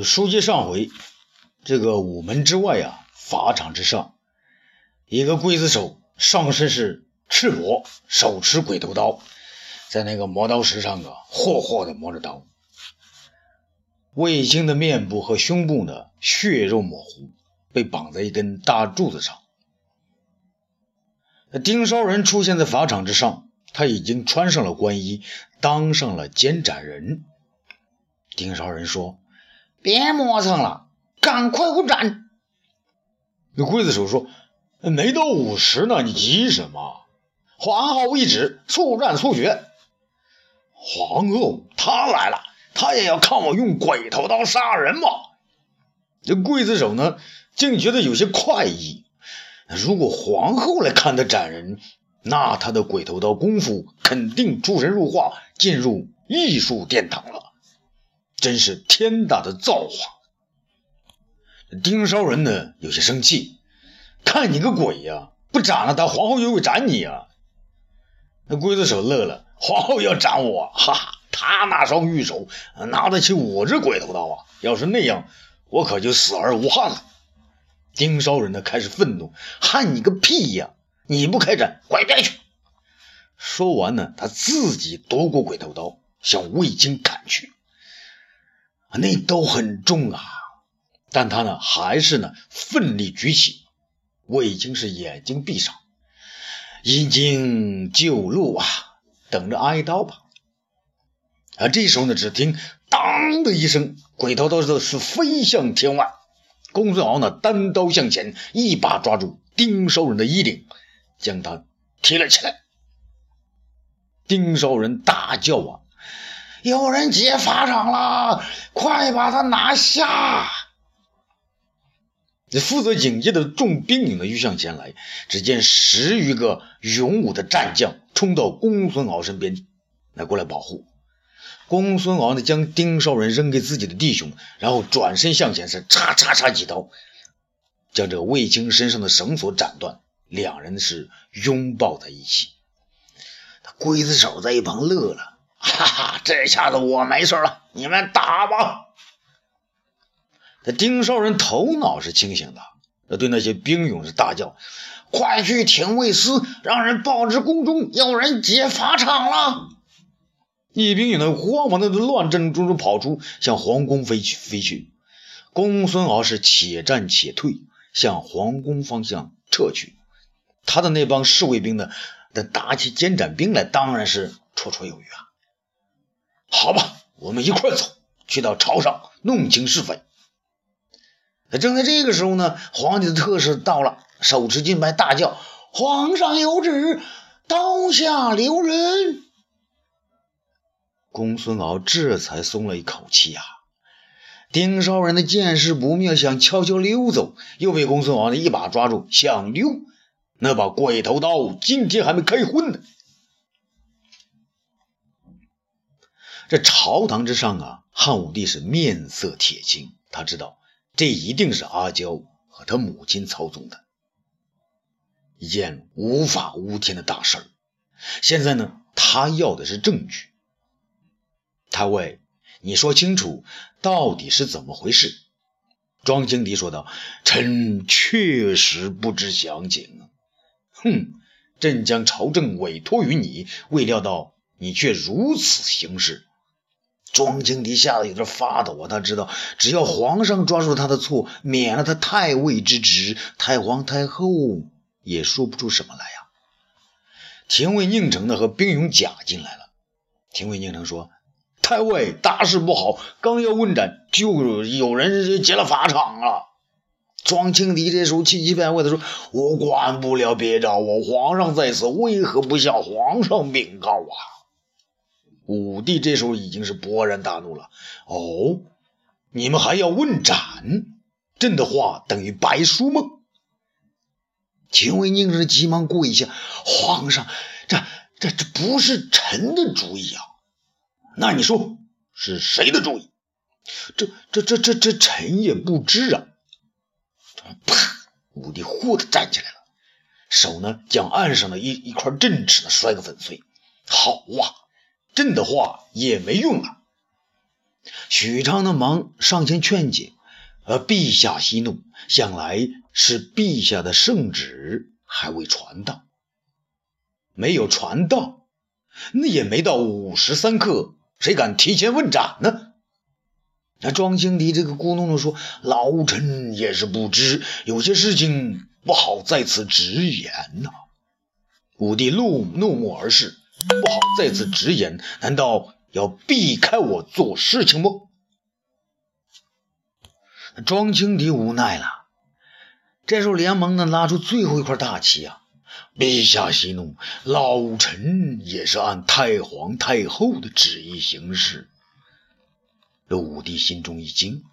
书接上回，这个午门之外啊，法场之上，一个刽子手上身是赤裸，手持鬼头刀，在那个磨刀石上啊，霍霍的磨着刀。卫青的面部和胸部呢，血肉模糊，被绑在一根大柱子上。丁烧人出现在法场之上，他已经穿上了官衣，当上了监斩人。丁烧人说。别磨蹭了，赶快给我斩！那刽子手说：“没到五十呢，你急什么？皇后一指，速战速决。皇后她来了，她也要看我用鬼头刀杀人吗？”这刽子手呢，竟觉得有些快意。如果皇后来看他斩人，那他的鬼头刀功夫肯定出神入化，进入艺术殿堂了。真是天大的造化！丁烧人呢，有些生气，看你个鬼呀！不斩了他，皇后又会斩你啊！那刽子手乐了，皇后要斩我，哈哈，他那双玉手拿得起我这鬼头刀啊！要是那样，我可就死而无憾了。丁烧人呢，开始愤怒，恨你个屁呀！你不开斩，滚边去！说完呢，他自己夺过鬼头刀，向魏青砍去。那刀很重啊，但他呢还是呢奋力举起。魏青是眼睛闭上，已经就路啊，等着挨刀吧。啊，这时候呢，只听当的一声，鬼头刀是飞向天外。公孙敖呢单刀向前，一把抓住丁少人的衣领，将他提了起来。丁少人大叫啊！有人劫法场了，快把他拿下！这负责警戒的众兵营呢，欲向前来。只见十余个勇武的战将冲到公孙敖身边，来过来保护。公孙敖呢，将丁少人扔给自己的弟兄，然后转身向前，是叉叉叉几刀，将这卫青身上的绳索斩断。两人是拥抱在一起。他刽子手在一旁乐了。哈哈，这下子我没事了，你们打吧。这丁少人头脑是清醒的，对那些兵勇是大叫：“快去廷尉司，让人报知宫中，有人劫法场了。”一兵勇呢，慌忙的乱阵中中跑出，向皇宫飞去。飞去，公孙敖是且战且退，向皇宫方向撤去。他的那帮侍卫兵呢，等打起监斩兵来，当然是绰绰有余啊。好吧，我们一块走，去到朝上弄清是非。正在这个时候呢，皇帝的特使到了，手持金牌，大叫：“皇上有旨，刀下留人。”公孙敖这才松了一口气啊。丁少人的见势不妙，想悄悄溜走，又被公孙敖的一把抓住，想溜，那把鬼头刀今天还没开荤呢。这朝堂之上啊，汉武帝是面色铁青，他知道这一定是阿娇和他母亲操纵的，一件无法无天的大事儿。现在呢，他要的是证据。太尉，你说清楚，到底是怎么回事？庄青敌说道：“臣确实不知详情。”哼，朕将朝政委托于你，未料到你却如此行事。庄青敌吓得有点发抖啊！他知道，只要皇上抓住他的错，免了他太尉之职，太皇太后也说不出什么来呀。廷尉宁城呢和兵勇甲进来了。廷尉宁城说：“太尉，大事不好！刚要问斩，就有人劫了法场了。”庄青敌这时候气急败坏的说：“我管不了，别找我！皇上在此，为何不向皇上禀告啊？”武帝这时候已经是勃然大怒了。哦，你们还要问斩？朕的话等于白说吗？秦威宁是急忙跪下：“皇上，这、这、这不是臣的主意啊！那你说是谁的主意？这、这、这、这、这臣也不知啊！”啪！武帝忽的站起来了，手呢将岸上的一一块镇尺呢摔个粉碎。好啊！朕的话也没用啊！许昌的忙上前劝解，而陛下息怒，想来是陛下的圣旨还未传到。没有传到，那也没到午时三刻，谁敢提前问斩呢？那庄青敌这个咕哝着说：“老臣也是不知，有些事情不好在此直言呐。”武帝怒怒目而视：“不好再次直言，难道要避开我做事情不？”庄青敌无奈了。这时候，连忙呢拉出最后一块大旗啊！陛下息怒，老臣也是按太皇太后的旨意行事。这武帝心中一惊：“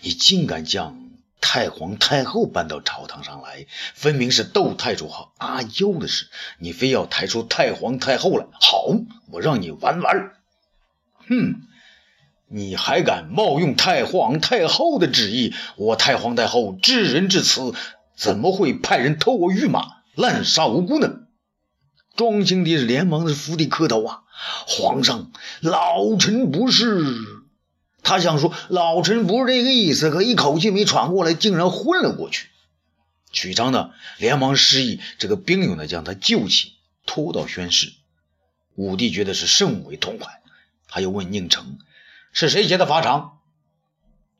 你竟敢将太皇太后搬到朝堂上来，分明是窦太主和阿优的事，你非要抬出太皇太后来？好，我让你玩玩！哼，你还敢冒用太皇太后的旨意？我太皇太后至人至此，怎么会派人偷我御马，滥杀无辜呢？”庄青帝连忙的伏地磕头啊！皇上，老臣不是。他想说：“老臣不是这个意思。”可一口气没喘过来，竟然昏了过去。许昌呢，连忙示意这个兵勇呢，将他救起，拖到宣室。武帝觉得是甚为痛快，他又问宁城：“是谁劫的法场？”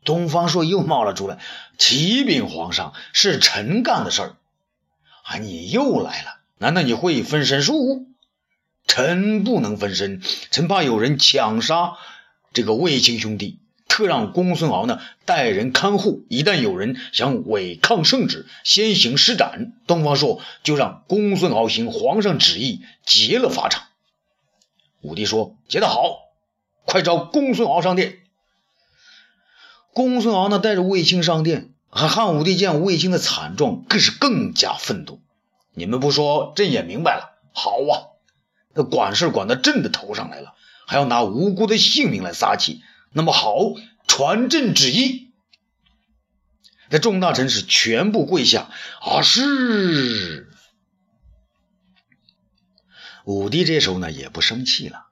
东方朔又冒了出来：“启禀皇上，是臣干的事儿。”啊，你又来了？难道你会分身术？臣不能分身，臣怕有人抢杀。这个卫青兄弟特让公孙敖呢带人看护，一旦有人想违抗圣旨，先行施斩。东方朔就让公孙敖行皇上旨意劫了法场。武帝说：“劫得好，快召公孙敖上殿。”公孙敖呢带着卫青上殿，汉武帝见卫青的惨状，更是更加愤怒。你们不说，朕也明白了。好啊，那管事管到朕的头上来了。还要拿无辜的性命来撒气，那么好，传朕旨意。这众大臣是全部跪下。啊，是。武帝这时候呢也不生气了，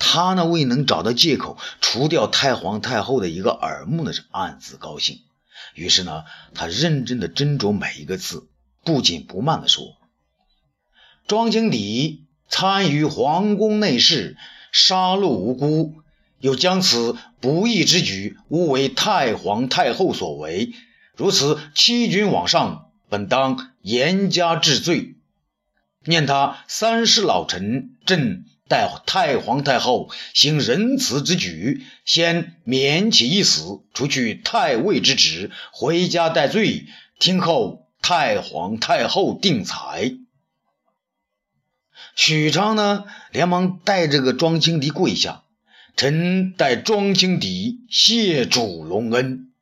他呢未能找到借口除掉太皇太后的一个耳目呢是暗自高兴。于是呢，他认真的斟酌每一个字，不紧不慢的说：“庄青敌参与皇宫内事。”杀戮无辜，又将此不义之举误为太皇太后所为，如此欺君罔上，本当严加治罪。念他三世老臣，朕待太皇太后行仁慈之举，先免其一死，除去太尉之职，回家待罪，听候太皇太后定裁。许昌呢，连忙带这个庄青敌跪下，臣代庄青敌谢主隆恩。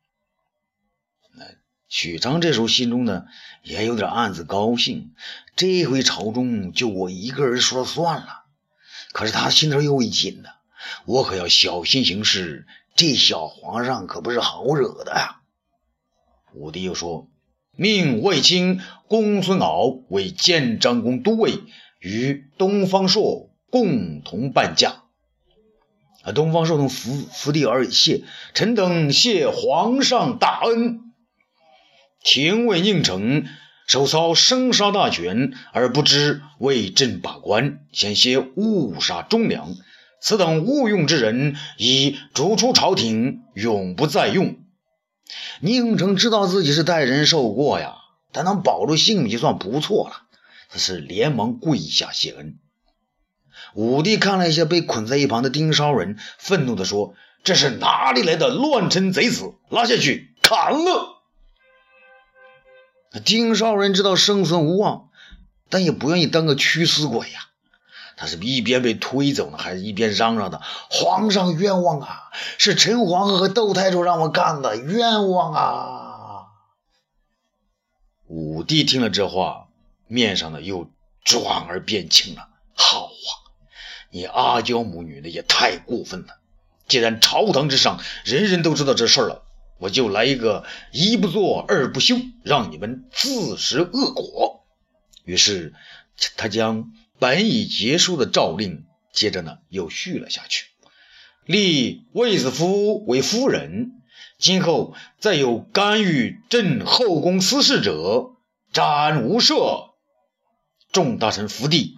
许昌这时候心中呢，也有点暗自高兴，这回朝中就我一个人说了算了。可是他心头又一紧呢，我可要小心行事，这小皇上可不是好惹的呀。武帝又说：“命卫青、公孙敖为建章宫都尉。”与东方朔共同伴驾。啊，东方朔同伏伏地而谢，臣等谢皇上大恩。廷尉宁城手操生杀大权，而不知为朕把关，险些误杀忠良。此等误用之人，已逐出朝廷，永不再用。宁城知道自己是代人受过呀，但能保住性命就算不错了。他是连忙跪下谢恩。武帝看了一下被捆在一旁的丁梢人，愤怒地说：“这是哪里来的乱臣贼子？拉下去砍了！”丁绍人知道生存无望，但也不愿意当个屈死鬼呀。他是一边被推走呢，还是一边嚷嚷的：“皇上冤枉啊！是陈皇后和窦太主让我干的，冤枉啊！”武帝听了这话。面上呢又转而变青了。好啊，你阿娇母女呢也太过分了。既然朝堂之上人人都知道这事儿了，我就来一个一不做二不休，让你们自食恶果。于是他将本已结束的诏令，接着呢又续了下去。立卫子夫为夫人。今后再有干预朕后宫私事者，斩无赦。众大臣伏地，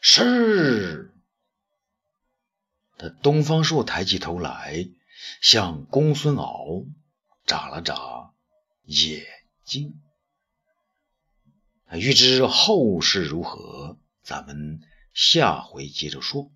是。他东方朔抬起头来，向公孙敖眨了眨眼睛。欲知后事如何，咱们下回接着说。